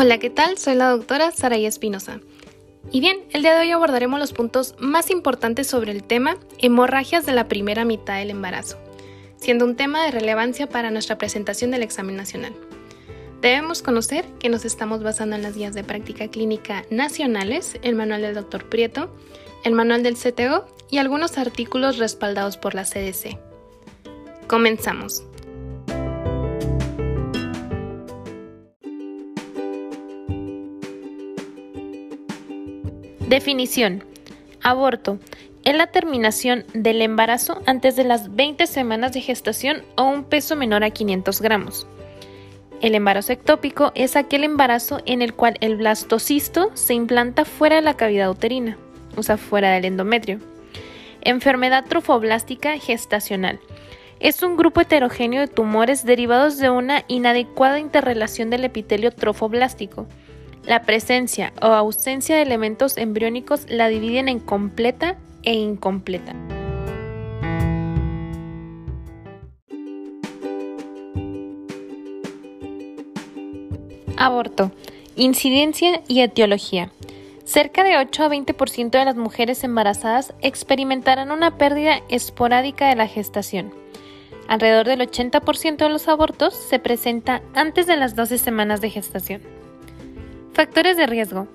Hola, ¿qué tal? Soy la doctora Saraya Espinosa. Y bien, el día de hoy abordaremos los puntos más importantes sobre el tema hemorragias de la primera mitad del embarazo, siendo un tema de relevancia para nuestra presentación del examen nacional. Debemos conocer que nos estamos basando en las guías de práctica clínica nacionales, el manual del Dr. Prieto, el manual del CTO y algunos artículos respaldados por la CDC. Comenzamos. Definición. Aborto. Es la terminación del embarazo antes de las 20 semanas de gestación o un peso menor a 500 gramos. El embarazo ectópico es aquel embarazo en el cual el blastocisto se implanta fuera de la cavidad uterina, o sea, fuera del endometrio. Enfermedad trofoblástica gestacional. Es un grupo heterogéneo de tumores derivados de una inadecuada interrelación del epitelio trofoblástico la presencia o ausencia de elementos embriónicos la dividen en completa e incompleta. Aborto. Incidencia y etiología. Cerca de 8 a 20% de las mujeres embarazadas experimentarán una pérdida esporádica de la gestación. Alrededor del 80% de los abortos se presenta antes de las 12 semanas de gestación. Factores de riesgo.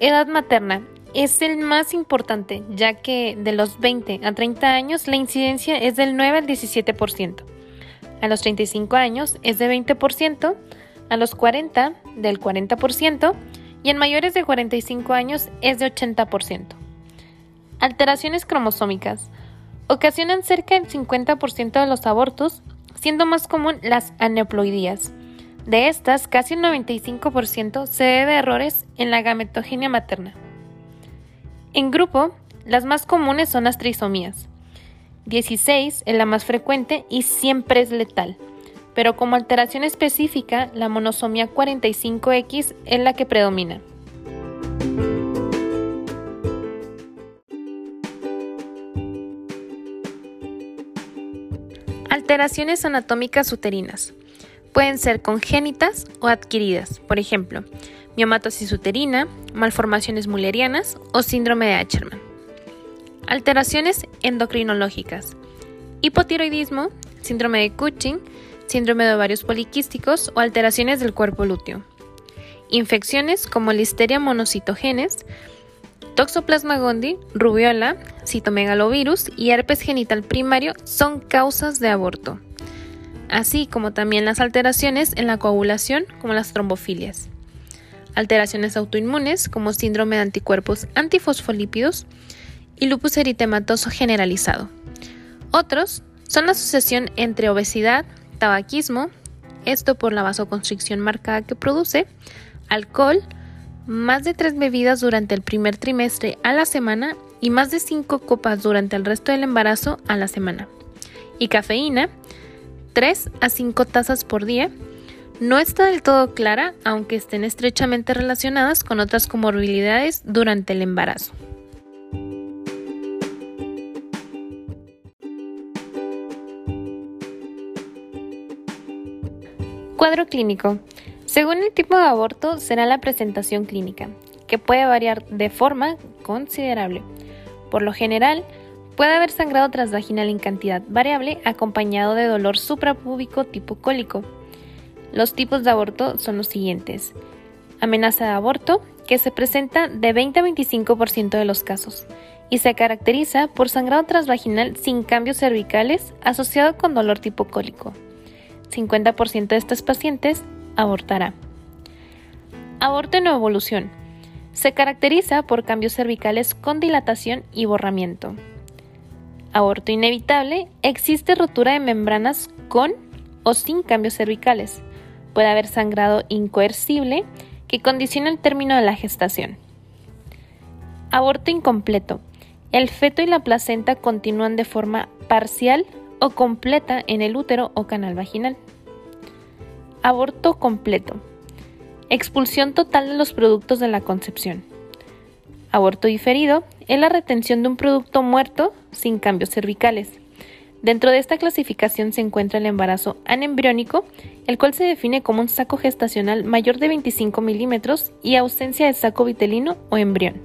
Edad materna. Es el más importante, ya que de los 20 a 30 años la incidencia es del 9 al 17%. A los 35 años es de 20%, a los 40 del 40% y en mayores de 45 años es de 80%. Alteraciones cromosómicas. Ocasionan cerca del 50% de los abortos, siendo más común las aneuploidías. De estas, casi un 95% se debe a errores en la gametogenia materna. En grupo, las más comunes son las trisomías. 16 es la más frecuente y siempre es letal, pero como alteración específica, la monosomía 45X es la que predomina. Alteraciones anatómicas uterinas. Pueden ser congénitas o adquiridas, por ejemplo, miomatosis uterina, malformaciones mullerianas o síndrome de Acherman. Alteraciones endocrinológicas, hipotiroidismo, síndrome de Cushing, síndrome de ovarios poliquísticos o alteraciones del cuerpo lúteo. Infecciones como listeria monocitogenes, Toxoplasma gondii, rubiola, citomegalovirus y herpes genital primario son causas de aborto así como también las alteraciones en la coagulación como las trombofilias. Alteraciones autoinmunes como síndrome de anticuerpos antifosfolípidos y lupus eritematoso generalizado. Otros son la asociación entre obesidad, tabaquismo, esto por la vasoconstricción marcada que produce, alcohol, más de tres bebidas durante el primer trimestre a la semana y más de cinco copas durante el resto del embarazo a la semana, y cafeína, 3 a 5 tazas por día. No está del todo clara, aunque estén estrechamente relacionadas con otras comorbilidades durante el embarazo. Cuadro clínico. Según el tipo de aborto será la presentación clínica, que puede variar de forma considerable. Por lo general, Puede haber sangrado transvaginal en cantidad variable acompañado de dolor suprapúbico tipo cólico. Los tipos de aborto son los siguientes. Amenaza de aborto, que se presenta de 20 a 25% de los casos y se caracteriza por sangrado transvaginal sin cambios cervicales asociado con dolor tipo cólico. 50% de estos pacientes abortará. Aborto en evolución. Se caracteriza por cambios cervicales con dilatación y borramiento aborto inevitable, existe rotura de membranas con o sin cambios cervicales. Puede haber sangrado incoercible que condiciona el término de la gestación. Aborto incompleto. El feto y la placenta continúan de forma parcial o completa en el útero o canal vaginal. Aborto completo. Expulsión total de los productos de la concepción. Aborto diferido es la retención de un producto muerto sin cambios cervicales. Dentro de esta clasificación se encuentra el embarazo anembriónico, el cual se define como un saco gestacional mayor de 25 milímetros y ausencia de saco vitelino o embrión.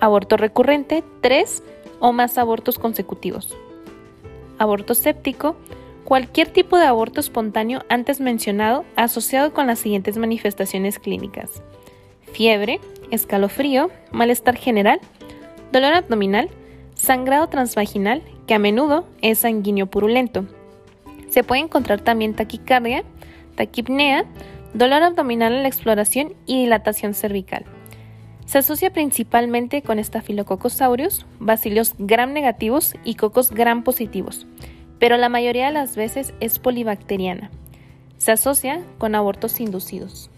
Aborto recurrente, 3 o más abortos consecutivos. Aborto séptico, cualquier tipo de aborto espontáneo antes mencionado asociado con las siguientes manifestaciones clínicas. Fiebre, escalofrío, malestar general, dolor abdominal, sangrado transvaginal, que a menudo es sanguíneo purulento. Se puede encontrar también taquicardia, taquipnea, dolor abdominal en la exploración y dilatación cervical. Se asocia principalmente con Staphylococcus aureus, bacilios gram negativos y cocos gram positivos, pero la mayoría de las veces es polibacteriana. Se asocia con abortos inducidos.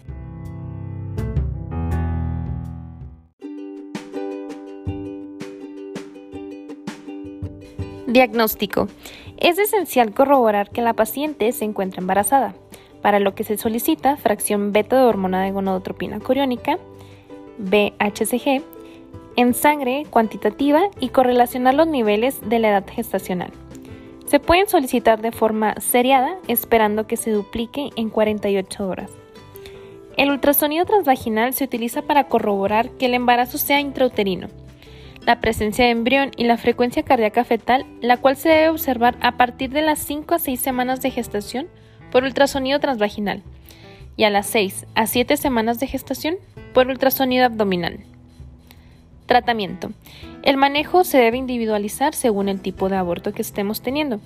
Diagnóstico. Es esencial corroborar que la paciente se encuentra embarazada, para lo que se solicita fracción beta de hormona de gonadotropina coriónica, BHCG, en sangre cuantitativa y correlacionar los niveles de la edad gestacional. Se pueden solicitar de forma seriada esperando que se duplique en 48 horas. El ultrasonido transvaginal se utiliza para corroborar que el embarazo sea intrauterino la presencia de embrión y la frecuencia cardíaca fetal, la cual se debe observar a partir de las 5 a 6 semanas de gestación por ultrasonido transvaginal y a las 6 a 7 semanas de gestación por ultrasonido abdominal. Tratamiento. El manejo se debe individualizar según el tipo de aborto que estemos teniendo.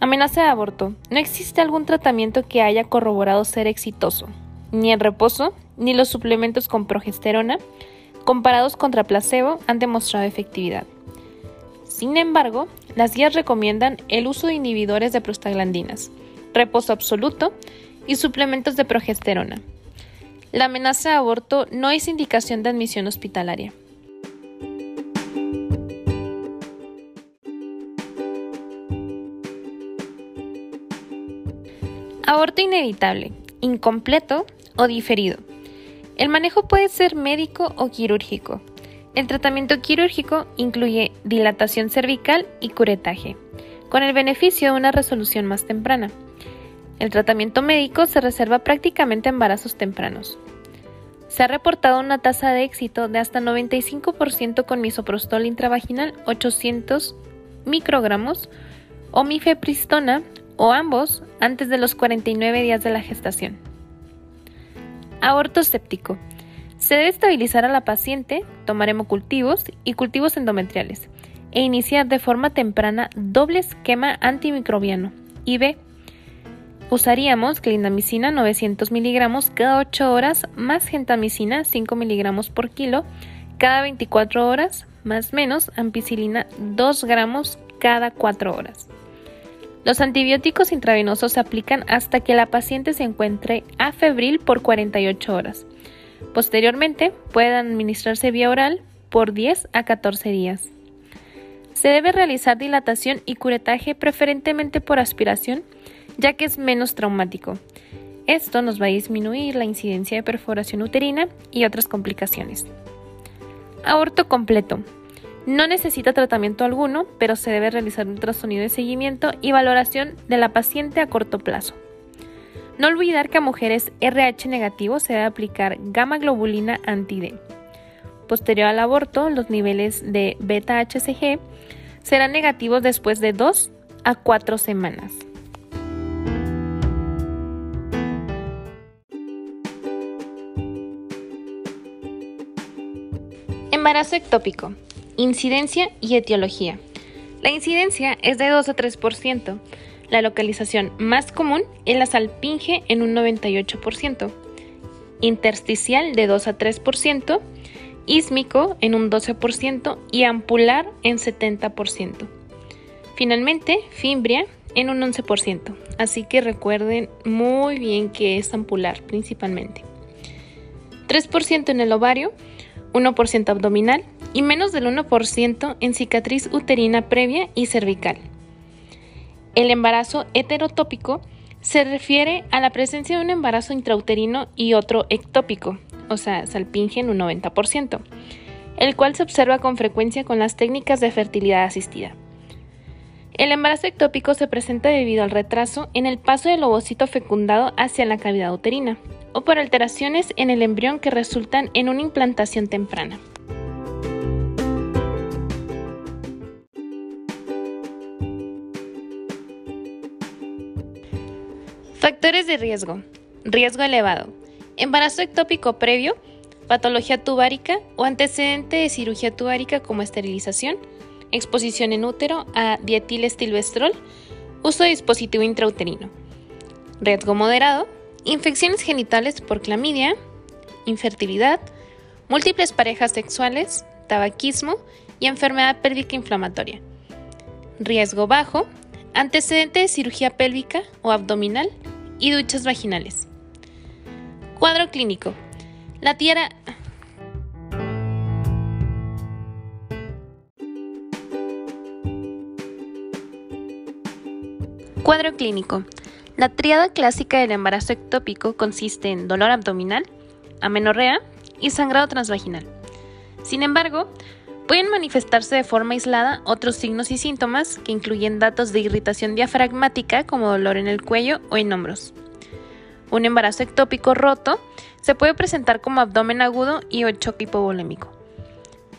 Amenaza de aborto. No existe algún tratamiento que haya corroborado ser exitoso, ni el reposo, ni los suplementos con progesterona, comparados contra placebo, han demostrado efectividad. Sin embargo, las guías recomiendan el uso de inhibidores de prostaglandinas, reposo absoluto y suplementos de progesterona. La amenaza de aborto no es indicación de admisión hospitalaria. Aborto inevitable, incompleto o diferido. El manejo puede ser médico o quirúrgico. El tratamiento quirúrgico incluye dilatación cervical y curetaje, con el beneficio de una resolución más temprana. El tratamiento médico se reserva prácticamente a embarazos tempranos. Se ha reportado una tasa de éxito de hasta 95% con misoprostol intravaginal 800 microgramos o mifepristona o ambos antes de los 49 días de la gestación. Aborto séptico. Se debe estabilizar a la paciente, tomar hemocultivos y cultivos endometriales e iniciar de forma temprana doble esquema antimicrobiano. IV. Usaríamos clindamicina 900 miligramos cada 8 horas más gentamicina 5 miligramos por kilo cada 24 horas más menos ampicilina 2 gramos cada 4 horas. Los antibióticos intravenosos se aplican hasta que la paciente se encuentre afebril por 48 horas. Posteriormente, pueden administrarse vía oral por 10 a 14 días. Se debe realizar dilatación y curetaje preferentemente por aspiración, ya que es menos traumático. Esto nos va a disminuir la incidencia de perforación uterina y otras complicaciones. Aborto completo. No necesita tratamiento alguno, pero se debe realizar un ultrasonido de seguimiento y valoración de la paciente a corto plazo. No olvidar que a mujeres RH negativo se debe aplicar gamma globulina anti-D. Posterior al aborto, los niveles de beta-HCG serán negativos después de 2 a 4 semanas. Embarazo ectópico. Incidencia y etiología. La incidencia es de 2 a 3%. La localización más común es la salpinge en un 98%, intersticial de 2 a 3%, ísmico en un 12% y ampular en 70%. Finalmente, fimbria en un 11%. Así que recuerden muy bien que es ampular principalmente. 3% en el ovario, 1% abdominal y menos del 1% en cicatriz uterina previa y cervical. El embarazo heterotópico se refiere a la presencia de un embarazo intrauterino y otro ectópico, o sea, salpinge en un 90%, el cual se observa con frecuencia con las técnicas de fertilidad asistida. El embarazo ectópico se presenta debido al retraso en el paso del ovocito fecundado hacia la cavidad uterina o por alteraciones en el embrión que resultan en una implantación temprana. Factores de riesgo. Riesgo elevado. Embarazo ectópico previo, patología tubárica o antecedente de cirugía tubárica como esterilización, exposición en útero a dietilestilbestrol, uso de dispositivo intrauterino. Riesgo moderado, infecciones genitales por clamidia, infertilidad, múltiples parejas sexuales, tabaquismo y enfermedad pélvica inflamatoria. Riesgo bajo, antecedente de cirugía pélvica o abdominal y duchas vaginales. Cuadro clínico. La tierra Cuadro clínico. La triada clásica del embarazo ectópico consiste en dolor abdominal, amenorrea y sangrado transvaginal. Sin embargo, pueden manifestarse de forma aislada otros signos y síntomas que incluyen datos de irritación diafragmática como dolor en el cuello o en hombros. Un embarazo ectópico roto se puede presentar como abdomen agudo y o choque hipovolémico.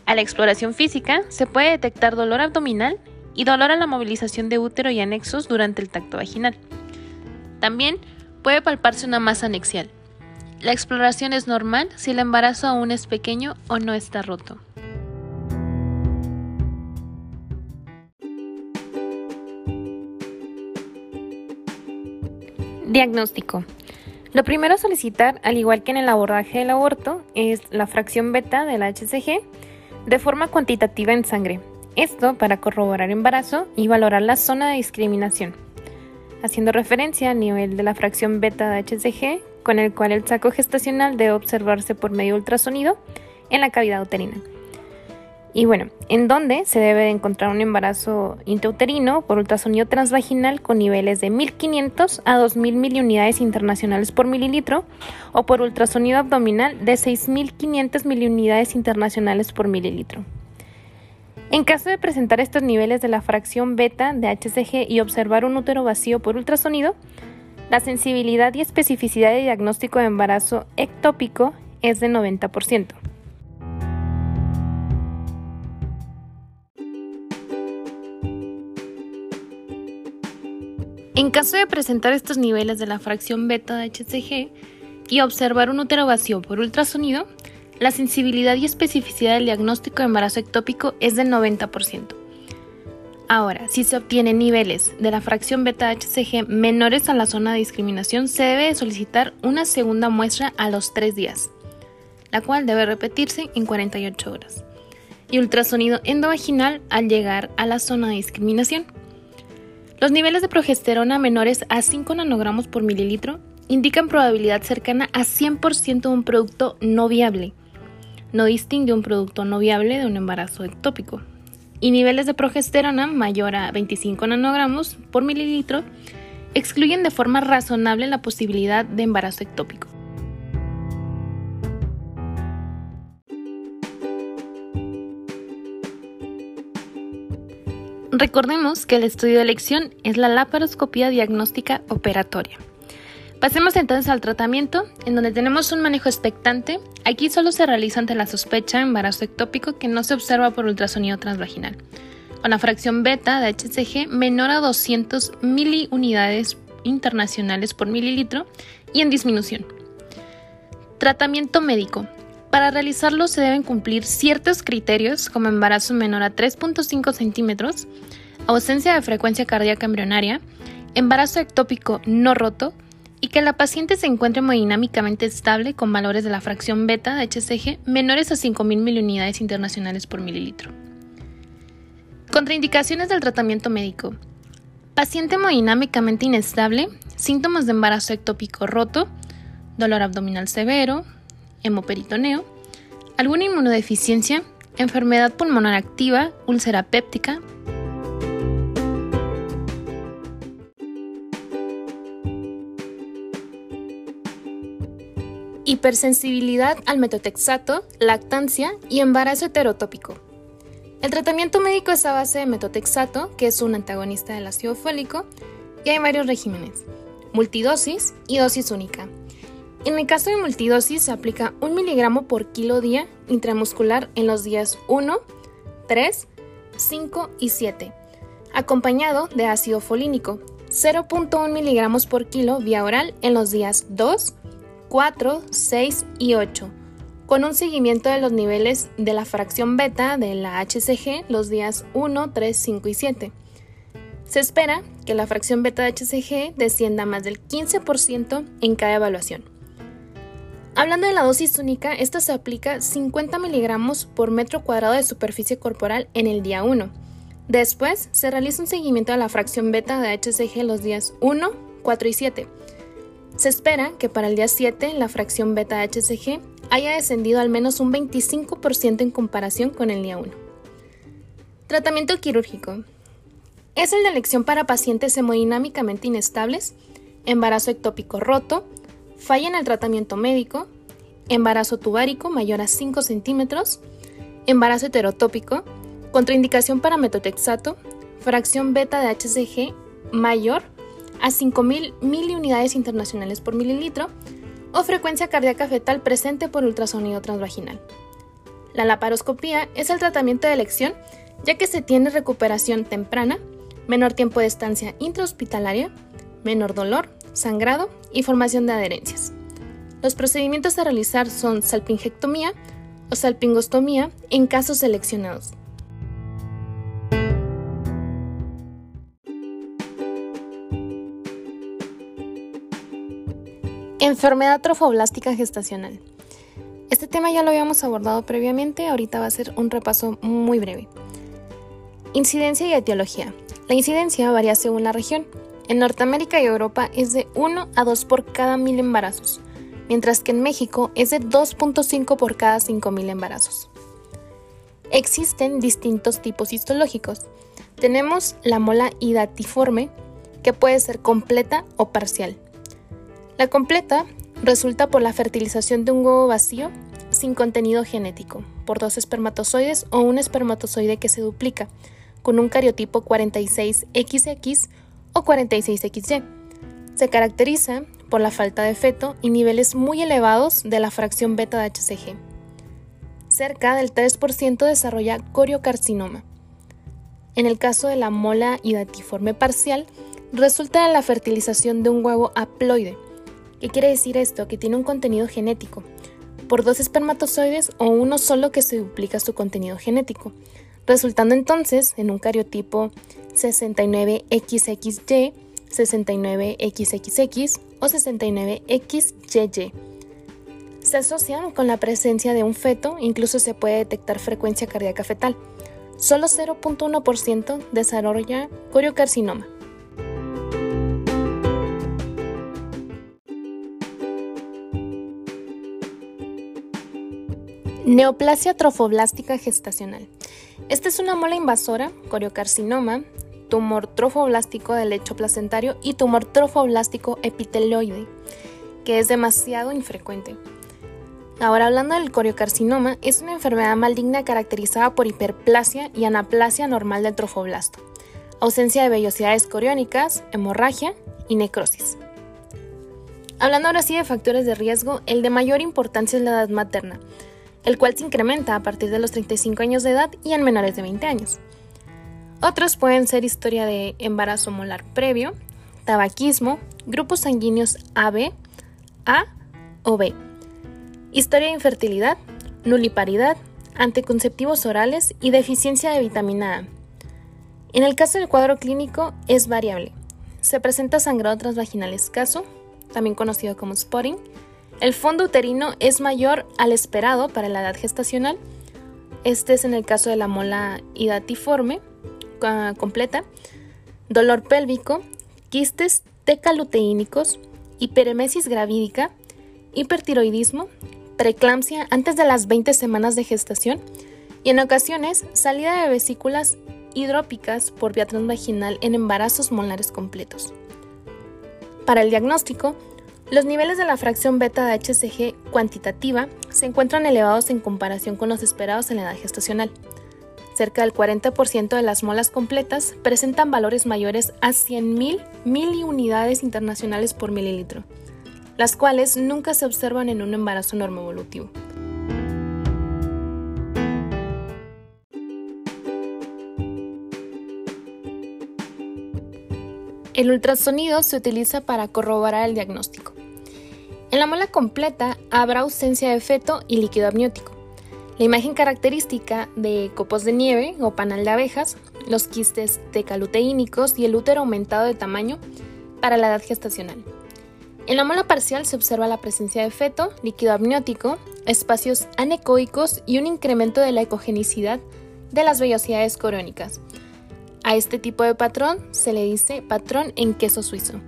A la exploración física se puede detectar dolor abdominal y dolor a la movilización de útero y anexos durante el tacto vaginal. También puede palparse una masa anexial. La exploración es normal si el embarazo aún es pequeño o no está roto. Diagnóstico. Lo primero a solicitar, al igual que en el abordaje del aborto, es la fracción beta del HCG de forma cuantitativa en sangre, esto para corroborar embarazo y valorar la zona de discriminación, haciendo referencia al nivel de la fracción beta de HCG con el cual el saco gestacional debe observarse por medio ultrasonido en la cavidad uterina. Y bueno, en dónde se debe de encontrar un embarazo intrauterino por ultrasonido transvaginal con niveles de 1500 a 2000 miliunidades internacionales por mililitro o por ultrasonido abdominal de 6500 miliunidades internacionales por mililitro. En caso de presentar estos niveles de la fracción beta de HCG y observar un útero vacío por ultrasonido, la sensibilidad y especificidad de diagnóstico de embarazo ectópico es de 90%. En caso de presentar estos niveles de la fracción beta de HCG y observar un útero vacío por ultrasonido, la sensibilidad y especificidad del diagnóstico de embarazo ectópico es del 90%. Ahora, si se obtienen niveles de la fracción beta-HCG menores a la zona de discriminación, se debe solicitar una segunda muestra a los 3 días, la cual debe repetirse en 48 horas, y ultrasonido endovaginal al llegar a la zona de discriminación. Los niveles de progesterona menores a 5 nanogramos por mililitro indican probabilidad cercana a 100% de un producto no viable, no distingue un producto no viable de un embarazo ectópico. Y niveles de progesterona mayor a 25 nanogramos por mililitro excluyen de forma razonable la posibilidad de embarazo ectópico. Recordemos que el estudio de elección es la laparoscopía diagnóstica operatoria. Pasemos entonces al tratamiento, en donde tenemos un manejo expectante. Aquí solo se realiza ante la sospecha embarazo ectópico que no se observa por ultrasonido transvaginal, con la fracción beta de HCG menor a 200 miliunidades internacionales por mililitro y en disminución. Tratamiento médico. Para realizarlo se deben cumplir ciertos criterios como embarazo menor a 3.5 centímetros, ausencia de frecuencia cardíaca embrionaria, embarazo ectópico no roto, y que la paciente se encuentre hemodinámicamente estable con valores de la fracción beta de HCG menores a 5.000 miliunidades internacionales por mililitro. Contraindicaciones del tratamiento médico. Paciente hemodinámicamente inestable, síntomas de embarazo ectópico roto, dolor abdominal severo, hemoperitoneo, alguna inmunodeficiencia, enfermedad pulmonar activa, úlcera péptica, hipersensibilidad al metotrexato, lactancia y embarazo heterotópico. El tratamiento médico es a base de metotrexato, que es un antagonista del ácido fólico, y hay varios regímenes, multidosis y dosis única. En el caso de multidosis se aplica 1 miligramo por kilo día intramuscular en los días 1, 3, 5 y 7, acompañado de ácido folínico, 0.1 miligramos por kilo vía oral en los días 2, 4, 6 y 8 con un seguimiento de los niveles de la fracción beta de la HCG los días 1, 3, 5 y 7. Se espera que la fracción beta de HCG descienda más del 15% en cada evaluación. Hablando de la dosis única, esta se aplica 50 miligramos por metro cuadrado de superficie corporal en el día 1. Después se realiza un seguimiento de la fracción beta de HCG los días 1, 4 y 7. Se espera que para el día 7 la fracción beta de HCG haya descendido al menos un 25% en comparación con el día 1. Tratamiento quirúrgico. Es el de elección para pacientes hemodinámicamente inestables, embarazo ectópico roto, falla en el tratamiento médico, embarazo tubárico mayor a 5 centímetros, embarazo heterotópico, contraindicación para metotrexato, fracción beta de HCG mayor a 5.000 miliunidades internacionales por mililitro, o frecuencia cardíaca fetal presente por ultrasonido transvaginal. La laparoscopía es el tratamiento de elección ya que se tiene recuperación temprana, menor tiempo de estancia intrahospitalaria, menor dolor, sangrado y formación de adherencias. Los procedimientos a realizar son salpingectomía o salpingostomía en casos seleccionados. Enfermedad trofoblástica gestacional. Este tema ya lo habíamos abordado previamente, ahorita va a ser un repaso muy breve. Incidencia y etiología. La incidencia varía según la región. En Norteamérica y Europa es de 1 a 2 por cada mil embarazos, mientras que en México es de 2.5 por cada 5.000 embarazos. Existen distintos tipos histológicos. Tenemos la mola hidatiforme, que puede ser completa o parcial. La completa resulta por la fertilización de un huevo vacío sin contenido genético, por dos espermatozoides o un espermatozoide que se duplica, con un cariotipo 46XX o 46XY. Se caracteriza por la falta de feto y niveles muy elevados de la fracción beta de HCG. Cerca del 3% desarrolla coriocarcinoma. En el caso de la mola hidatiforme parcial, resulta de la fertilización de un huevo haploide, ¿Qué quiere decir esto? Que tiene un contenido genético por dos espermatozoides o uno solo que se duplica su contenido genético, resultando entonces en un cariotipo 69XXY, 69XXX o 69XYY. Se asocian con la presencia de un feto, incluso se puede detectar frecuencia cardíaca fetal. Solo 0.1% desarrolla coriocarcinoma. Neoplasia trofoblástica gestacional. Esta es una mola invasora, coriocarcinoma, tumor trofoblástico del lecho placentario y tumor trofoblástico epitelioide, que es demasiado infrecuente. Ahora hablando del coriocarcinoma, es una enfermedad maligna caracterizada por hiperplasia y anaplasia normal del trofoblasto, ausencia de vellosidades coriónicas, hemorragia y necrosis. Hablando ahora sí de factores de riesgo, el de mayor importancia es la edad materna, el cual se incrementa a partir de los 35 años de edad y en menores de 20 años. Otros pueden ser historia de embarazo molar previo, tabaquismo, grupos sanguíneos AB, A o B, historia de infertilidad, nuliparidad, anticonceptivos orales y deficiencia de vitamina A. En el caso del cuadro clínico es variable. Se presenta sangrado transvaginal escaso, también conocido como spotting, el fondo uterino es mayor al esperado para la edad gestacional. Este es en el caso de la mola hidatiforme ah, completa, dolor pélvico, quistes tecaluteínicos, hiperemesis gravídica, hipertiroidismo, preeclampsia antes de las 20 semanas de gestación y en ocasiones salida de vesículas hidrópicas por vía transvaginal en embarazos molares completos. Para el diagnóstico, los niveles de la fracción beta de HCG cuantitativa se encuentran elevados en comparación con los esperados en la edad gestacional. cerca del 40% de las molas completas presentan valores mayores a 100.000 miliunidades internacionales por mililitro, las cuales nunca se observan en un embarazo normoevolutivo. El ultrasonido se utiliza para corroborar el diagnóstico. En la mola completa habrá ausencia de feto y líquido amniótico. La imagen característica de copos de nieve o panal de abejas, los quistes decaluteínicos y el útero aumentado de tamaño para la edad gestacional. En la mola parcial se observa la presencia de feto, líquido amniótico, espacios anecoicos y un incremento de la ecogenicidad de las vellosidades corónicas. A este tipo de patrón se le dice patrón en queso suizo.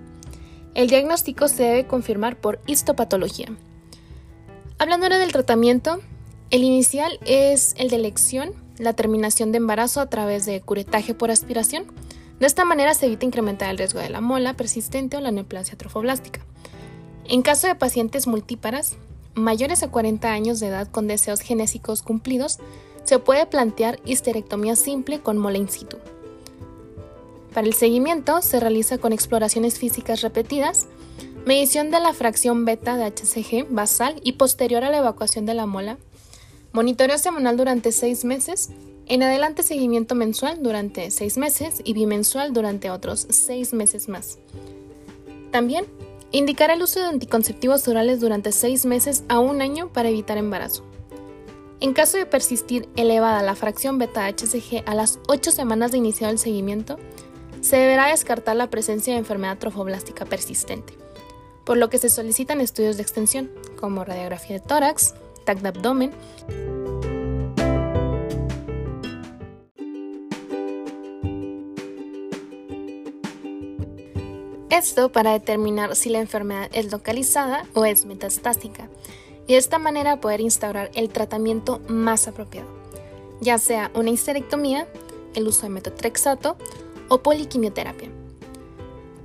El diagnóstico se debe confirmar por histopatología. Hablando ahora del tratamiento, el inicial es el de elección, la terminación de embarazo a través de curetaje por aspiración. De esta manera se evita incrementar el riesgo de la mola persistente o la neoplasia trofoblástica. En caso de pacientes multíparas, mayores a 40 años de edad con deseos genésicos cumplidos, se puede plantear histerectomía simple con mola in situ. Para el seguimiento se realiza con exploraciones físicas repetidas, medición de la fracción beta de HCG basal y posterior a la evacuación de la mola, monitoreo semanal durante seis meses, en adelante seguimiento mensual durante seis meses y bimensual durante otros seis meses más. También indicar el uso de anticonceptivos orales durante seis meses a un año para evitar embarazo. En caso de persistir elevada la fracción beta HCG a las 8 semanas de iniciado el seguimiento, se deberá descartar la presencia de enfermedad trofoblástica persistente, por lo que se solicitan estudios de extensión, como radiografía de tórax, TAC de abdomen. Esto para determinar si la enfermedad es localizada o es metastásica, y de esta manera poder instaurar el tratamiento más apropiado, ya sea una histerectomía, el uso de metotrexato o poliquimioterapia.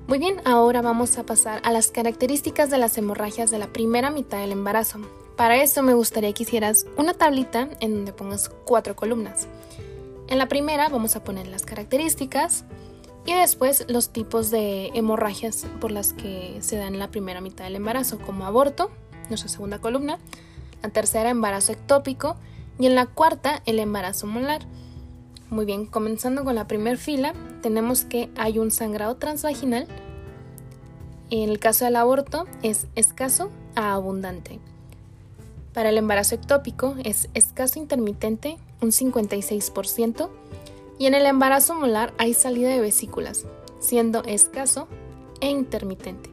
Muy bien, ahora vamos a pasar a las características de las hemorragias de la primera mitad del embarazo. Para eso me gustaría que hicieras una tablita en donde pongas cuatro columnas. En la primera vamos a poner las características y después los tipos de hemorragias por las que se dan en la primera mitad del embarazo, como aborto, nuestra segunda columna, la tercera embarazo ectópico y en la cuarta el embarazo molar. Muy bien, comenzando con la primera fila, tenemos que hay un sangrado transvaginal. En el caso del aborto es escaso a abundante. Para el embarazo ectópico es escaso intermitente, un 56%, y en el embarazo molar hay salida de vesículas, siendo escaso e intermitente.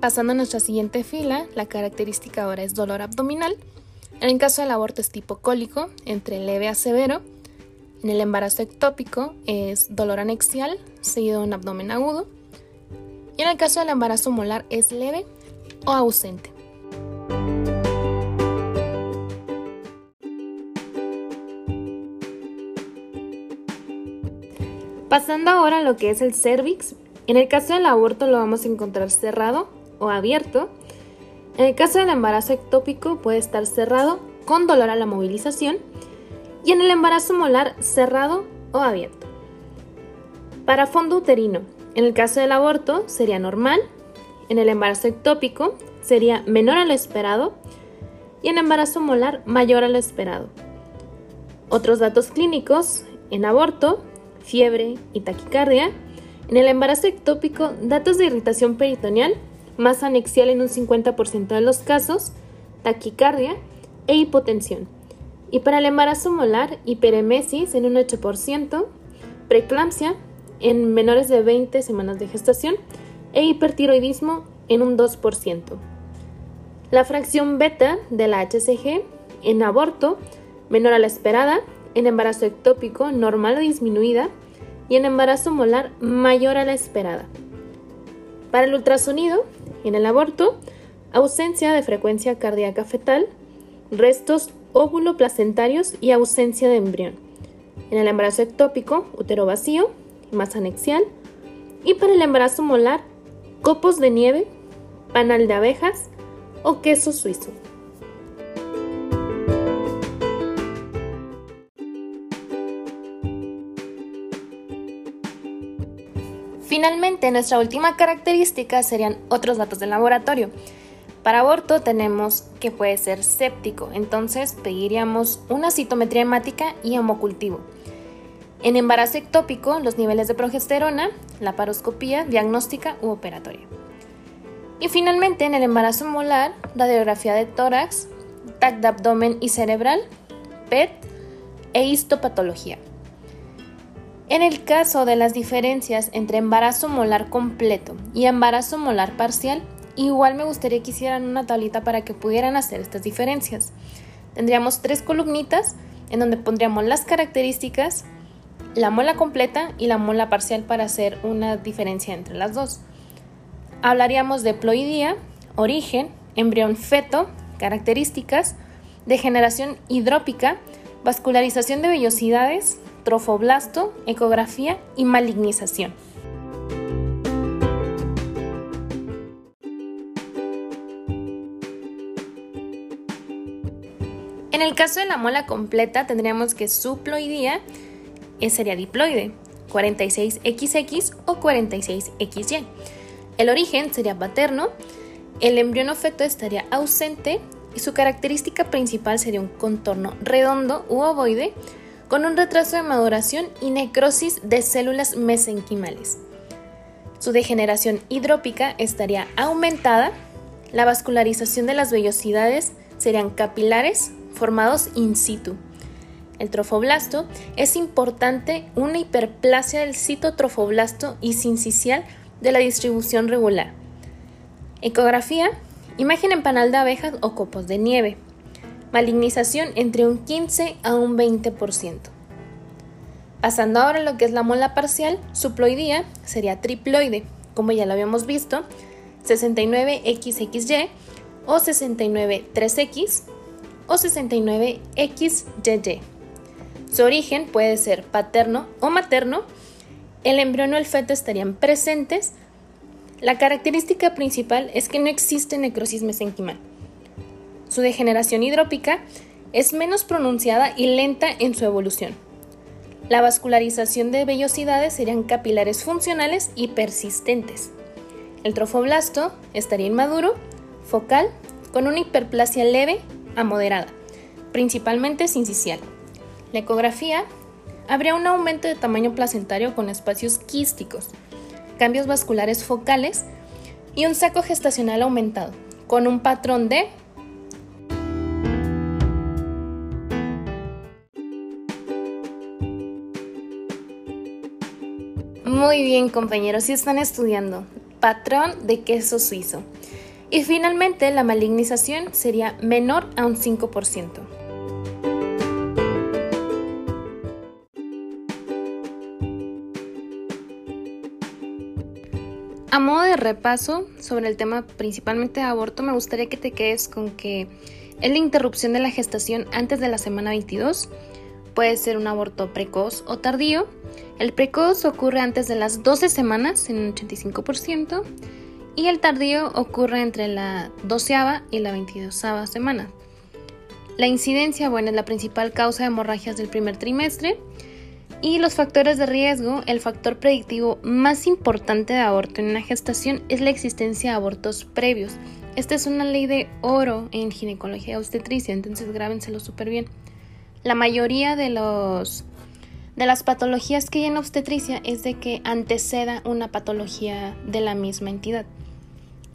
Pasando a nuestra siguiente fila, la característica ahora es dolor abdominal en el caso del aborto es tipo cólico, entre leve a severo. En el embarazo ectópico es dolor anexial, seguido de un abdomen agudo. Y en el caso del embarazo molar es leve o ausente. Pasando ahora a lo que es el cervix, en el caso del aborto lo vamos a encontrar cerrado o abierto en el caso del embarazo ectópico puede estar cerrado con dolor a la movilización y en el embarazo molar cerrado o abierto. Para fondo uterino, en el caso del aborto sería normal, en el embarazo ectópico sería menor a lo esperado y en embarazo molar mayor a lo esperado. Otros datos clínicos, en aborto, fiebre y taquicardia, en el embarazo ectópico, datos de irritación peritoneal más anexial en un 50% de los casos, taquicardia e hipotensión. Y para el embarazo molar, hiperemesis en un 8%, preeclampsia en menores de 20 semanas de gestación e hipertiroidismo en un 2%. La fracción beta de la HCG en aborto menor a la esperada, en embarazo ectópico normal o disminuida y en embarazo molar mayor a la esperada. Para el ultrasonido, en el aborto, ausencia de frecuencia cardíaca fetal, restos óvulo-placentarios y ausencia de embrión. En el embarazo ectópico, útero vacío, masa anexial. Y para el embarazo molar, copos de nieve, panal de abejas o queso suizo. Finalmente, nuestra última característica serían otros datos del laboratorio. Para aborto tenemos que puede ser séptico, entonces pediríamos una citometría hemática y hemocultivo. En embarazo ectópico, los niveles de progesterona, la paroscopía diagnóstica u operatoria. Y finalmente, en el embarazo molar, radiografía de tórax, TAC de abdomen y cerebral, PET e histopatología. En el caso de las diferencias entre embarazo molar completo y embarazo molar parcial, igual me gustaría que hicieran una tablita para que pudieran hacer estas diferencias. Tendríamos tres columnitas en donde pondríamos las características, la mola completa y la mola parcial para hacer una diferencia entre las dos. Hablaríamos de ploidía, origen, embrión feto, características, degeneración hidrópica, vascularización de vellosidades, trofoblasto, ecografía y malignización. En el caso de la mola completa tendríamos que su ploidía sería diploide, 46XX o 46XY. El origen sería paterno, el embrión feto estaría ausente y su característica principal sería un contorno redondo u ovoide con un retraso de maduración y necrosis de células mesenquimales. Su degeneración hidrópica estaría aumentada, la vascularización de las vellosidades serían capilares formados in situ. El trofoblasto es importante una hiperplasia del citotrofoblasto y sincicial de la distribución regular. Ecografía, imagen en panal de abejas o copos de nieve. Malignización entre un 15 a un 20%. Pasando ahora a lo que es la mola parcial, su ploidía sería triploide, como ya lo habíamos visto, 69XXY o 69-3X o 69XYY. Su origen puede ser paterno o materno el embrión o el feto estarían presentes, la característica principal es que no existe necrosis mesenquimal. Su degeneración hidrópica es menos pronunciada y lenta en su evolución. La vascularización de vellosidades serían capilares funcionales y persistentes. El trofoblasto estaría inmaduro, focal, con una hiperplasia leve a moderada, principalmente sincicial. La ecografía habría un aumento de tamaño placentario con espacios quísticos, cambios vasculares focales y un saco gestacional aumentado, con un patrón de Muy bien compañeros, si están estudiando, patrón de queso suizo. Y finalmente la malignización sería menor a un 5%. A modo de repaso sobre el tema principalmente de aborto, me gustaría que te quedes con que es la interrupción de la gestación antes de la semana 22. Puede ser un aborto precoz o tardío. El precoz ocurre antes de las 12 semanas en un 85% y el tardío ocurre entre la 12 y la 22 semana. La incidencia, bueno, es la principal causa de hemorragias del primer trimestre y los factores de riesgo, el factor predictivo más importante de aborto en una gestación es la existencia de abortos previos. Esta es una ley de oro en ginecología obstetricia, entonces grábenselo súper bien. La mayoría de los de las patologías que hay en obstetricia es de que anteceda una patología de la misma entidad.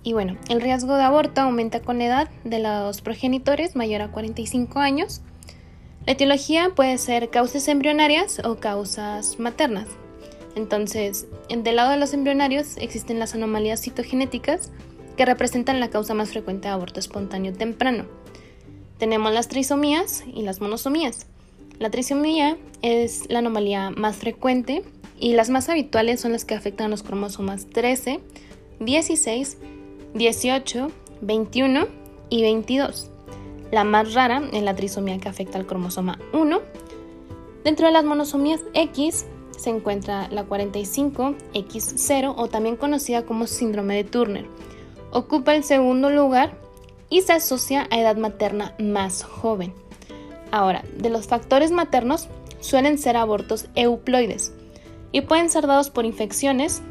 Y bueno, el riesgo de aborto aumenta con la edad de los progenitores mayor a 45 años la etiología puede ser causas embrionarias o causas maternas. Entonces, del lado de los embrionarios existen las anomalías citogenéticas que representan la causa más frecuente de aborto espontáneo temprano. Tenemos las trisomías y las monosomías. La trisomía es la anomalía más frecuente y las más habituales son las que afectan a los cromosomas 13, 16, 18, 21 y 22. La más rara es la trisomía que afecta al cromosoma 1. Dentro de las monosomías X se encuentra la 45X0 o también conocida como síndrome de Turner. Ocupa el segundo lugar y se asocia a edad materna más joven. Ahora, de los factores maternos suelen ser abortos euploides y pueden ser dados por infecciones,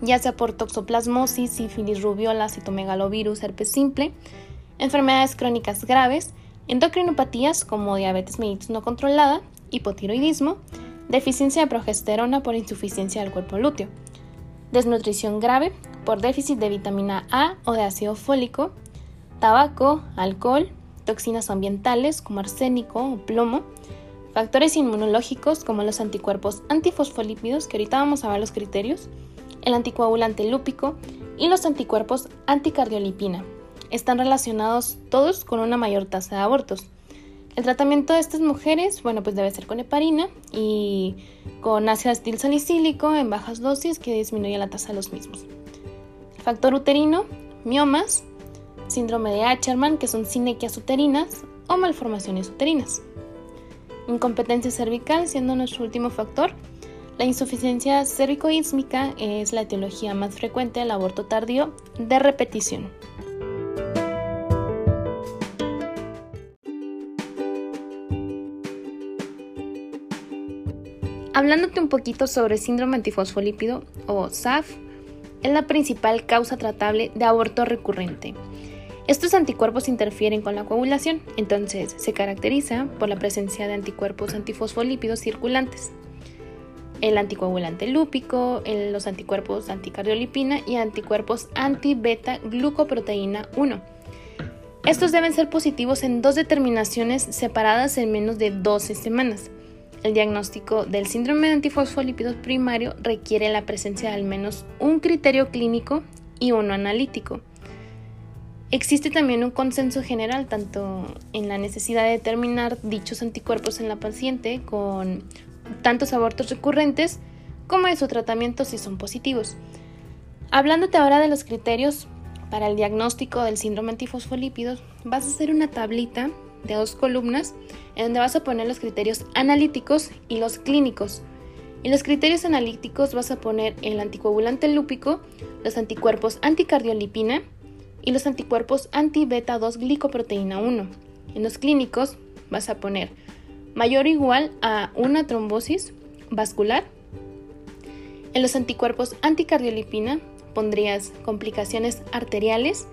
ya sea por toxoplasmosis, sífilis, rubiola, citomegalovirus, herpes simple, enfermedades crónicas graves, endocrinopatías como diabetes mellitus no controlada, hipotiroidismo, deficiencia de progesterona por insuficiencia del cuerpo lúteo, desnutrición grave por déficit de vitamina A o de ácido fólico, tabaco, alcohol, toxinas ambientales como arsénico o plomo, factores inmunológicos como los anticuerpos antifosfolípidos, que ahorita vamos a ver los criterios, el anticoagulante lúpico y los anticuerpos anticardiolipina. Están relacionados todos con una mayor tasa de abortos. El tratamiento de estas mujeres, bueno, pues debe ser con heparina y con ácido acetil salicílico en bajas dosis que disminuye la tasa de los mismos. Factor uterino, miomas, síndrome de Acherman, que son sinequias uterinas o malformaciones uterinas. Incompetencia cervical, siendo nuestro último factor. La insuficiencia cervicoísmica es la etiología más frecuente del aborto tardío de repetición. Hablándote un poquito sobre síndrome antifosfolípido o SAF, es la principal causa tratable de aborto recurrente. Estos anticuerpos interfieren con la coagulación, entonces se caracteriza por la presencia de anticuerpos antifosfolípidos circulantes. El anticoagulante lúpico, los anticuerpos anticardiolipina y anticuerpos anti-beta glucoproteína 1. Estos deben ser positivos en dos determinaciones separadas en menos de 12 semanas. El diagnóstico del síndrome de antifosfolípidos primario requiere la presencia de al menos un criterio clínico y uno analítico. Existe también un consenso general tanto en la necesidad de determinar dichos anticuerpos en la paciente con tantos abortos recurrentes como de su tratamiento si son positivos. Hablándote ahora de los criterios para el diagnóstico del síndrome antifosfolípidos, vas a hacer una tablita de dos columnas en donde vas a poner los criterios analíticos y los clínicos. En los criterios analíticos vas a poner el anticoagulante lúpico, los anticuerpos anticardiolipina, y los anticuerpos anti-beta 2 glicoproteína 1. En los clínicos vas a poner mayor o igual a una trombosis vascular. En los anticuerpos anticardiolipina pondrías complicaciones arteriales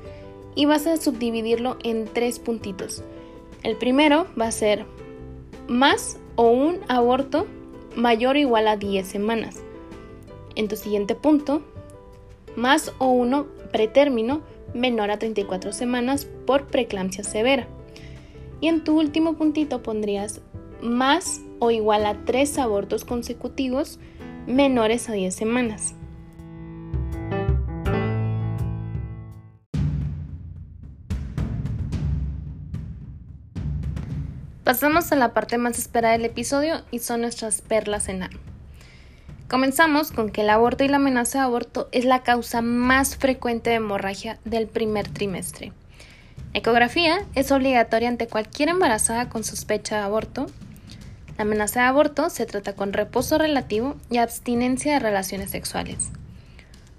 y vas a subdividirlo en tres puntitos. El primero va a ser más o un aborto mayor o igual a 10 semanas. En tu siguiente punto, más o uno pretérmino menor a 34 semanas por preeclampsia severa. Y en tu último puntito pondrías más o igual a 3 abortos consecutivos menores a 10 semanas. Pasamos a la parte más esperada del episodio y son nuestras perlas en. Comenzamos con que el aborto y la amenaza de aborto es la causa más frecuente de hemorragia del primer trimestre. Ecografía es obligatoria ante cualquier embarazada con sospecha de aborto. La amenaza de aborto se trata con reposo relativo y abstinencia de relaciones sexuales.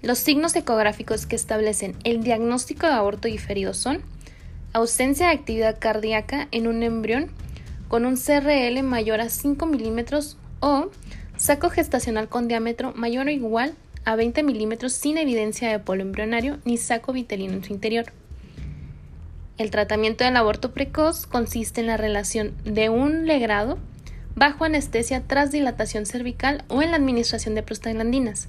Los signos ecográficos que establecen el diagnóstico de aborto diferido son ausencia de actividad cardíaca en un embrión con un CRL mayor a 5 milímetros o Saco gestacional con diámetro mayor o igual a 20 milímetros sin evidencia de polo embrionario ni saco vitelino en su interior. El tratamiento del aborto precoz consiste en la relación de un legrado bajo anestesia tras dilatación cervical o en la administración de prostaglandinas.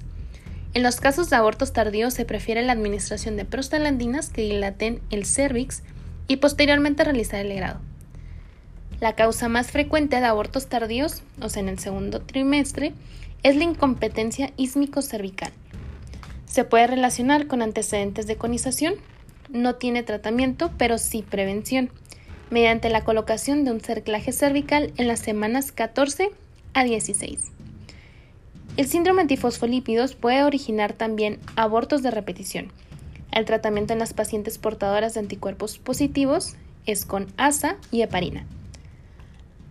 En los casos de abortos tardíos se prefiere la administración de prostaglandinas que dilaten el cervix y posteriormente realizar el legrado. La causa más frecuente de abortos tardíos, o sea, en el segundo trimestre, es la incompetencia ísmico-cervical. Se puede relacionar con antecedentes de conización. No tiene tratamiento, pero sí prevención, mediante la colocación de un cerclaje cervical en las semanas 14 a 16. El síndrome antifosfolípidos puede originar también abortos de repetición. El tratamiento en las pacientes portadoras de anticuerpos positivos es con ASA y heparina.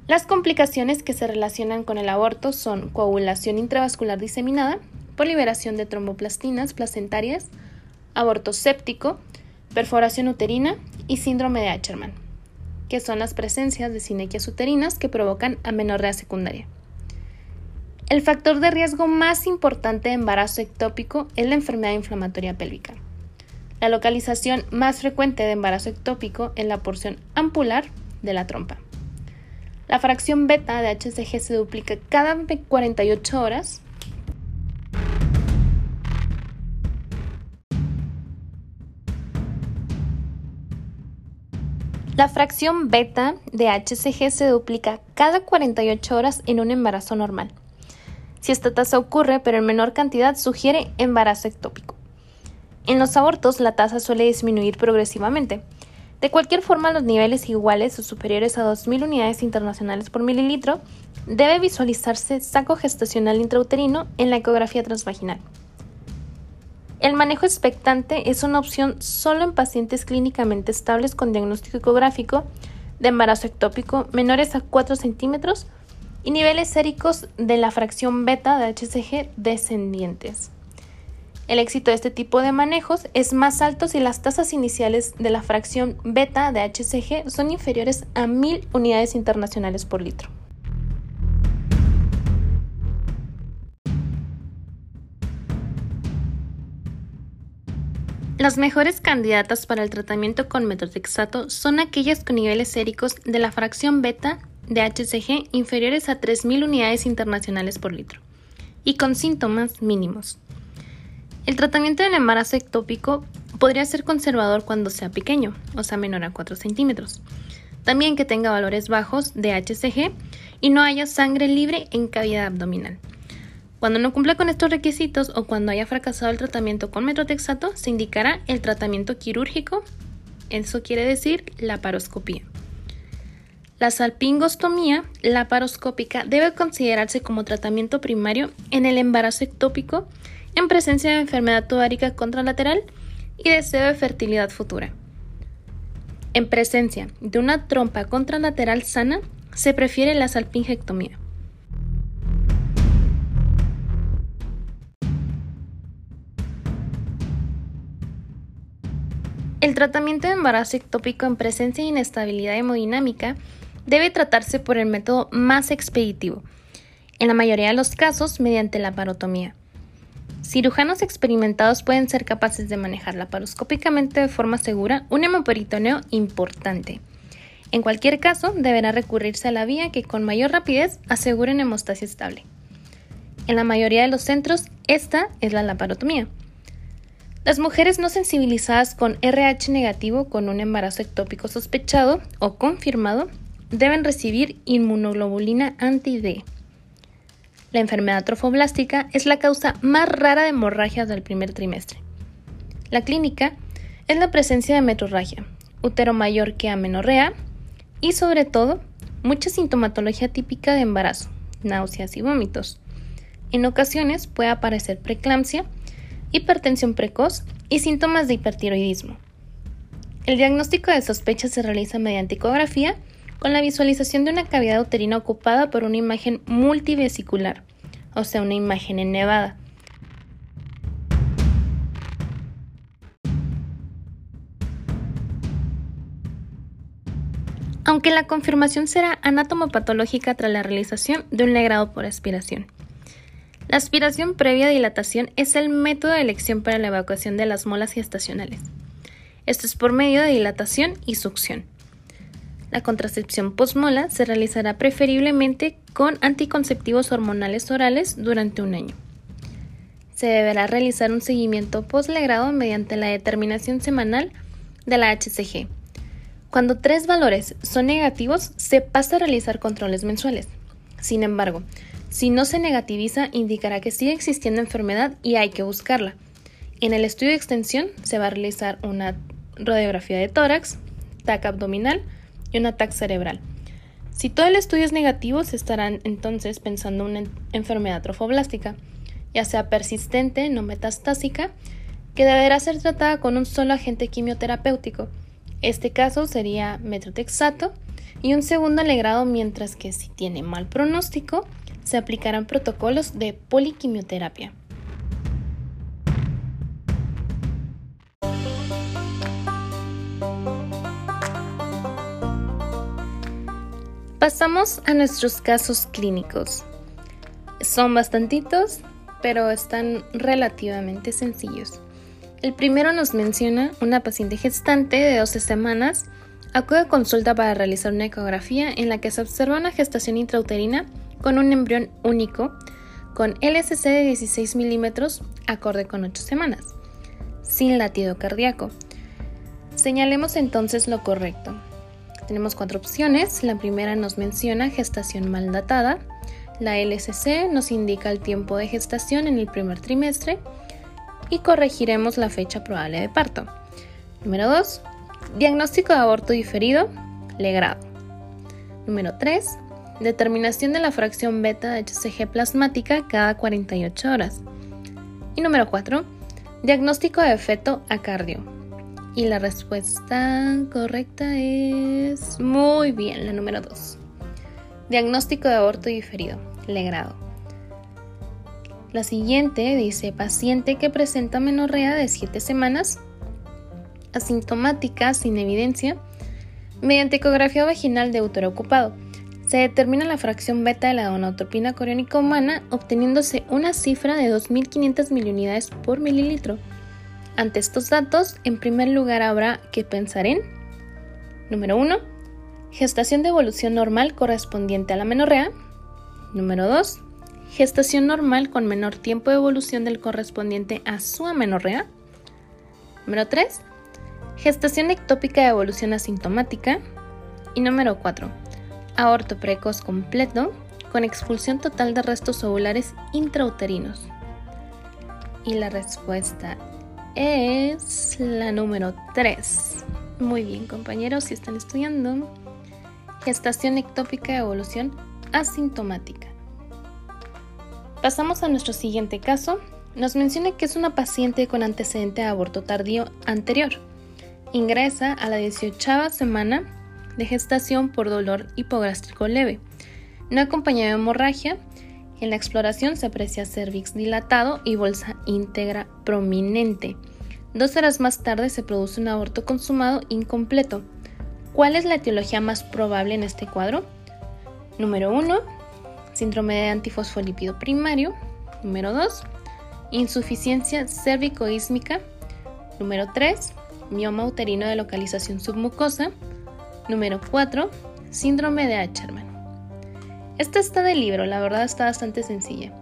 Las complicaciones que se relacionan con el aborto son coagulación intravascular diseminada por liberación de tromboplastinas placentarias, aborto séptico, perforación uterina y síndrome de Acherman, que son las presencias de sinequias uterinas que provocan amenorrea secundaria. El factor de riesgo más importante de embarazo ectópico es la enfermedad inflamatoria pélvica. La localización más frecuente de embarazo ectópico es la porción ampular de la trompa. La fracción beta de HCG se duplica cada 48 horas La fracción beta de HCG se duplica cada 48 horas en un embarazo normal. Si esta tasa ocurre pero en menor cantidad, sugiere embarazo ectópico. En los abortos, la tasa suele disminuir progresivamente. De cualquier forma, los niveles iguales o superiores a 2.000 unidades internacionales por mililitro debe visualizarse saco gestacional intrauterino en la ecografía transvaginal. El manejo expectante es una opción solo en pacientes clínicamente estables con diagnóstico ecográfico de embarazo ectópico menores a 4 centímetros y niveles séricos de la fracción beta de HCG descendientes. El éxito de este tipo de manejos es más alto si las tasas iniciales de la fracción beta de HCG son inferiores a 1000 unidades internacionales por litro. Las mejores candidatas para el tratamiento con metotrexato son aquellas con niveles séricos de la fracción beta de HCG inferiores a 3.000 unidades internacionales por litro y con síntomas mínimos. El tratamiento del embarazo ectópico podría ser conservador cuando sea pequeño, o sea menor a 4 centímetros. También que tenga valores bajos de HCG y no haya sangre libre en cavidad abdominal. Cuando no cumpla con estos requisitos o cuando haya fracasado el tratamiento con metrotexato, se indicará el tratamiento quirúrgico, eso quiere decir la paroscopía. La salpingostomía laparoscópica debe considerarse como tratamiento primario en el embarazo ectópico en presencia de enfermedad torácica contralateral y deseo de fertilidad futura. En presencia de una trompa contralateral sana, se prefiere la salpingectomía. El tratamiento de embarazo ectópico en presencia de inestabilidad hemodinámica debe tratarse por el método más expeditivo, en la mayoría de los casos mediante la parotomía. Cirujanos experimentados pueden ser capaces de manejar laparoscópicamente de forma segura un hemoperitoneo importante. En cualquier caso, deberá recurrirse a la vía que con mayor rapidez asegure una hemostasia estable. En la mayoría de los centros, esta es la laparotomía. Las mujeres no sensibilizadas con RH negativo con un embarazo ectópico sospechado o confirmado deben recibir inmunoglobulina anti-D. La enfermedad trofoblástica es la causa más rara de hemorragias del primer trimestre. La clínica es la presencia de metrorragia, útero mayor que amenorrea y sobre todo mucha sintomatología típica de embarazo, náuseas y vómitos. En ocasiones puede aparecer preeclampsia hipertensión precoz y síntomas de hipertiroidismo. El diagnóstico de sospecha se realiza mediante ecografía con la visualización de una cavidad uterina ocupada por una imagen multivesicular, o sea, una imagen ennevada. Aunque la confirmación será anatomopatológica tras la realización de un legrado por aspiración. La aspiración previa a dilatación es el método de elección para la evacuación de las molas gestacionales. Esto es por medio de dilatación y succión. La contracepción postmola se realizará preferiblemente con anticonceptivos hormonales orales durante un año. Se deberá realizar un seguimiento postlegrado mediante la determinación semanal de la HCG. Cuando tres valores son negativos, se pasa a realizar controles mensuales. Sin embargo, si no se negativiza, indicará que sigue existiendo enfermedad y hay que buscarla. En el estudio de extensión se va a realizar una radiografía de tórax, TAC abdominal y una TAC cerebral. Si todo el estudio es negativo, se estarán entonces pensando una enfermedad trofoblástica, ya sea persistente, no metastásica, que deberá ser tratada con un solo agente quimioterapéutico. Este caso sería metrotexato y un segundo alegrado, mientras que si tiene mal pronóstico, se aplicarán protocolos de poliquimioterapia. Pasamos a nuestros casos clínicos. Son bastantitos, pero están relativamente sencillos. El primero nos menciona una paciente gestante de 12 semanas acude a consulta para realizar una ecografía en la que se observa una gestación intrauterina con un embrión único con LSC de 16 milímetros acorde con 8 semanas, sin latido cardíaco. Señalemos entonces lo correcto. Tenemos cuatro opciones. La primera nos menciona gestación mal datada. La LSC nos indica el tiempo de gestación en el primer trimestre y corregiremos la fecha probable de parto. Número 2. Diagnóstico de aborto diferido, legrado. Número 3. Determinación de la fracción beta de HCG plasmática cada 48 horas. Y número 4. Diagnóstico de feto a cardio. Y la respuesta correcta es muy bien, la número 2. Diagnóstico de aborto diferido, legrado. La siguiente dice paciente que presenta menorrea de 7 semanas, asintomática, sin evidencia, mediante ecografía vaginal de útero ocupado se determina la fracción beta de la gonadotropina coriónica humana obteniéndose una cifra de 2.500 miliunidades por mililitro. Ante estos datos, en primer lugar habrá que pensar en Número 1. Gestación de evolución normal correspondiente a la menorrea. Número 2. Gestación normal con menor tiempo de evolución del correspondiente a su amenorrea. Número 3. Gestación ectópica de evolución asintomática. Y número 4 aorto precoz completo con expulsión total de restos ovulares intrauterinos. Y la respuesta es la número 3. Muy bien, compañeros, si están estudiando. Gestación ectópica de evolución asintomática. Pasamos a nuestro siguiente caso. Nos menciona que es una paciente con antecedente de aborto tardío anterior. Ingresa a la 18 semana de gestación por dolor hipogástrico leve, no acompañado de hemorragia. En la exploración se aprecia cervix dilatado y bolsa íntegra prominente. Dos horas más tarde se produce un aborto consumado incompleto. ¿Cuál es la etiología más probable en este cuadro? Número 1. Síndrome de antifosfolípido primario. Número 2. Insuficiencia cérvico-ísmica. Número 3. Mioma uterino de localización submucosa. Número 4. Síndrome de Acherman. Esta está del libro, la verdad está bastante sencilla.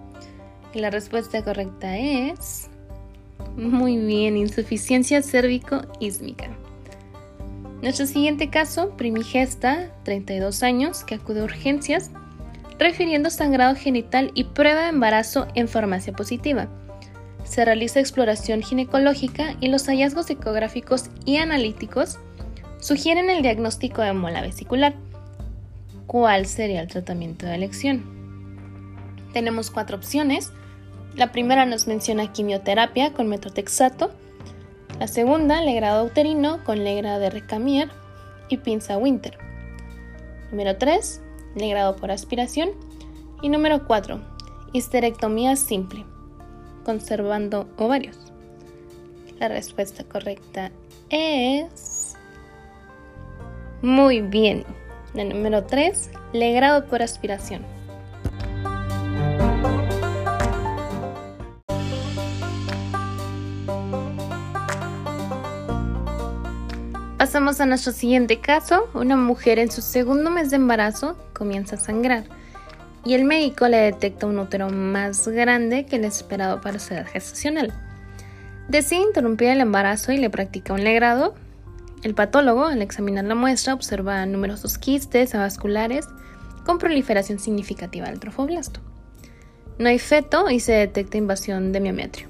Y la respuesta correcta es... Muy bien, insuficiencia cérvico-ísmica. Nuestro siguiente caso, primigesta, 32 años, que acude a urgencias, refiriendo sangrado genital y prueba de embarazo en farmacia positiva. Se realiza exploración ginecológica y los hallazgos ecográficos y analíticos sugieren el diagnóstico de mola vesicular. ¿Cuál sería el tratamiento de elección? Tenemos cuatro opciones. La primera nos menciona quimioterapia con metrotexato. La segunda, legrado uterino con legra de recamier y pinza winter. Número 3, legrado por aspiración. Y número 4, histerectomía simple, conservando ovarios. La respuesta correcta es muy bien. Número 3, legrado por aspiración. Pasamos a nuestro siguiente caso. Una mujer en su segundo mes de embarazo comienza a sangrar y el médico le detecta un útero más grande que el esperado para ser gestacional. Decide interrumpir el embarazo y le practica un legrado el patólogo, al examinar la muestra, observa numerosos quistes avasculares con proliferación significativa del trofoblasto. No hay feto y se detecta invasión de miometrio.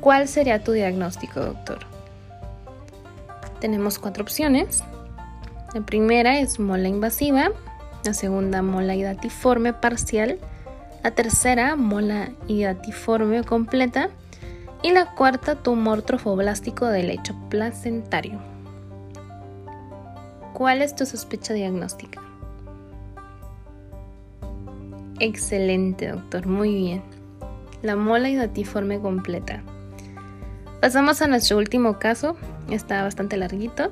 ¿Cuál sería tu diagnóstico, doctor? Tenemos cuatro opciones. La primera es mola invasiva, la segunda mola hidatiforme parcial, la tercera mola hidatiforme completa y la cuarta tumor trofoblástico del lecho placentario. ¿Cuál es tu sospecha diagnóstica? Excelente, doctor, muy bien. La mola hidatiforme completa. Pasamos a nuestro último caso, está bastante larguito.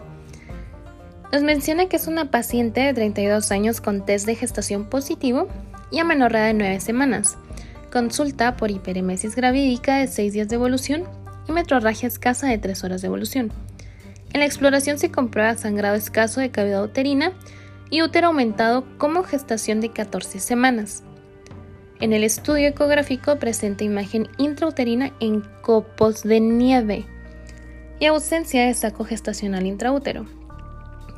Nos menciona que es una paciente de 32 años con test de gestación positivo y amenorrea de 9 semanas. consulta por hiperemesis gravídica de 6 días de evolución y metrorragia escasa de 3 horas de evolución. En la exploración se comprueba sangrado escaso de cavidad uterina y útero aumentado como gestación de 14 semanas. En el estudio ecográfico presenta imagen intrauterina en copos de nieve y ausencia de saco gestacional intraútero.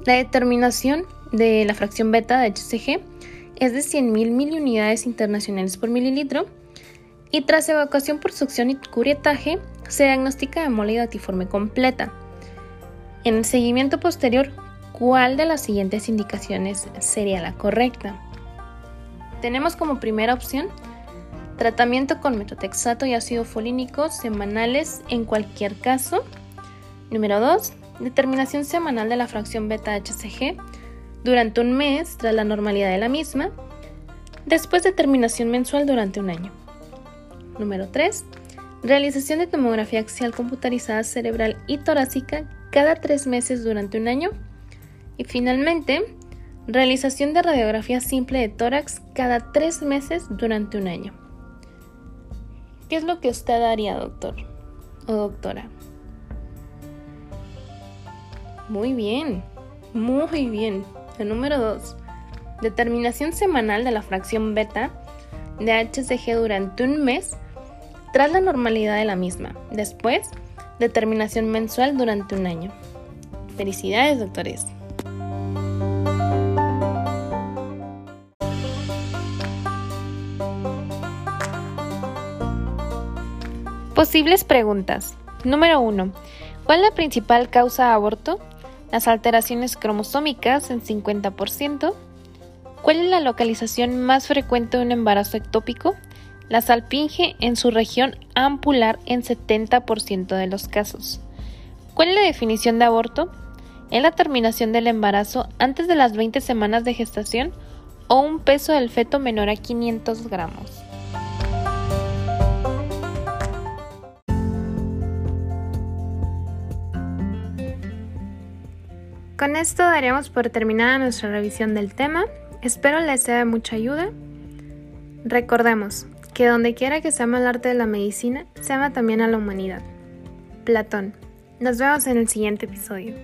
La determinación de la fracción beta de HCG es de 100.000 miliunidades internacionales por mililitro y tras evacuación por succión y curietaje se diagnostica de completa. En el seguimiento posterior, ¿cuál de las siguientes indicaciones sería la correcta? Tenemos como primera opción tratamiento con metotrexato y ácido folínico semanales en cualquier caso. Número 2. Determinación semanal de la fracción beta-HCG durante un mes tras la normalidad de la misma. Después determinación mensual durante un año. Número 3. Realización de tomografía axial computarizada cerebral y torácica cada tres meses durante un año. Y finalmente, realización de radiografía simple de tórax cada tres meses durante un año. ¿Qué es lo que usted haría, doctor o doctora? Muy bien, muy bien. El número 2. Determinación semanal de la fracción beta de HCG durante un mes tras la normalidad de la misma. Después, determinación mensual durante un año. Felicidades, doctores. Posibles preguntas. Número 1. ¿Cuál es la principal causa de aborto? Las alteraciones cromosómicas en 50%. ¿Cuál es la localización más frecuente de un embarazo ectópico? La salpinge en su región ampular en 70% de los casos. ¿Cuál es la definición de aborto? Es la terminación del embarazo antes de las 20 semanas de gestación o un peso del feto menor a 500 gramos. Con esto daríamos por terminada nuestra revisión del tema. Espero les sea de mucha ayuda. Recordemos, que donde quiera que se ama el arte de la medicina, se ama también a la humanidad. Platón. Nos vemos en el siguiente episodio.